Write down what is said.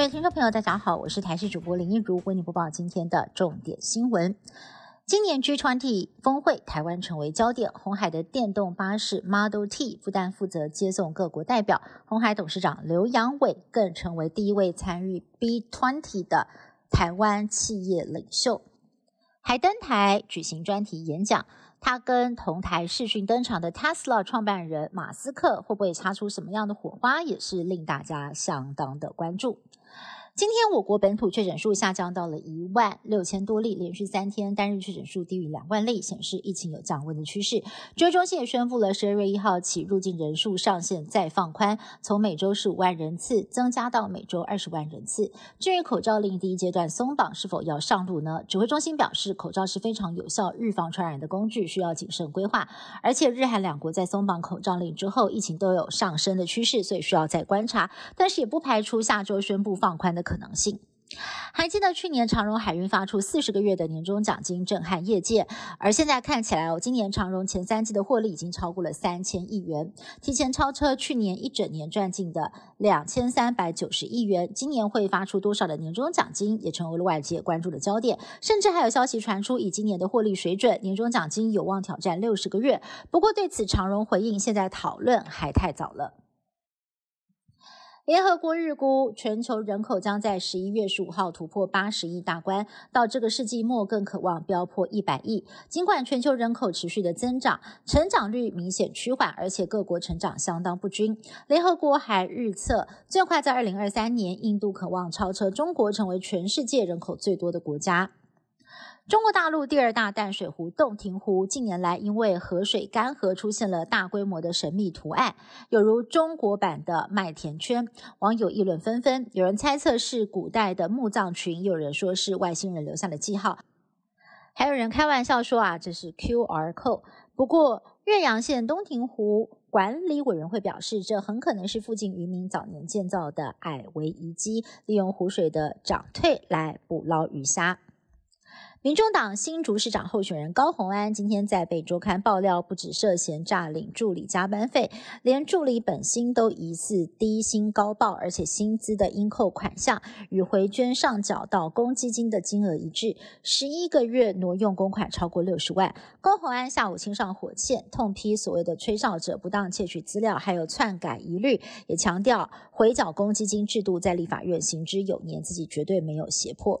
各位听众朋友，大家好，我是台视主播林一如，为您播报今天的重点新闻。今年 G20 峰会，台湾成为焦点。红海的电动巴士 Model T 不但负责接送各国代表，红海董事长刘扬伟更成为第一位参与 B20 的台湾企业领袖。还登台举行专题演讲，他跟同台视讯登场的 Tesla 创办人马斯克会不会擦出什么样的火花，也是令大家相当的关注。今天我国本土确诊数下降到了一万六千多例，连续三天单日确诊数低于两万例，显示疫情有降温的趋势。指挥中心也宣布了，十二月一号起入境人数上限再放宽，从每周十五万人次增加到每周二十万人次。至于口罩令第一阶段松绑是否要上路呢？指挥中心表示，口罩是非常有效预防传染的工具，需要谨慎规划。而且日韩两国在松绑口罩令之后，疫情都有上升的趋势，所以需要再观察。但是也不排除下周宣布放宽的。可能性。还记得去年长荣海运发出四十个月的年终奖金，震撼业界。而现在看起来哦，今年长荣前三季的获利已经超过了三千亿元，提前超车去年一整年赚进的两千三百九十亿元。今年会发出多少的年终奖金，也成为了外界关注的焦点。甚至还有消息传出，以今年的获利水准，年终奖金有望挑战六十个月。不过对此，长荣回应，现在讨论还太早了。联合国日估，全球人口将在十一月十五号突破八十亿大关，到这个世纪末更渴望飙破一百亿。尽管全球人口持续的增长，成长率明显趋缓，而且各国成长相当不均。联合国还预测，最快在二零二三年，印度渴望超车中国，成为全世界人口最多的国家。中国大陆第二大淡水湖洞庭湖近年来因为河水干涸，出现了大规模的神秘图案，有如中国版的麦田圈。网友议论纷纷，有人猜测是古代的墓葬群，有人说是外星人留下的记号，还有人开玩笑说啊，这是 QR code。不过，岳阳县洞庭湖管理委员会表示，这很可能是附近渔民早年建造的矮围遗迹，利用湖水的涨退来捕捞鱼虾。民众党新竹市长候选人高虹安今天在《北周刊》爆料，不止涉嫌诈领助理加班费，连助理本薪都疑似低薪高报，而且薪资的应扣款项与回捐上缴到公积金的金额一致，十一个月挪用公款超过六十万。高虹安下午亲上火线，痛批所谓的吹哨者不当窃取资料，还有篡改疑虑，也强调回缴公积金制度在立法院行之有年，自己绝对没有胁迫。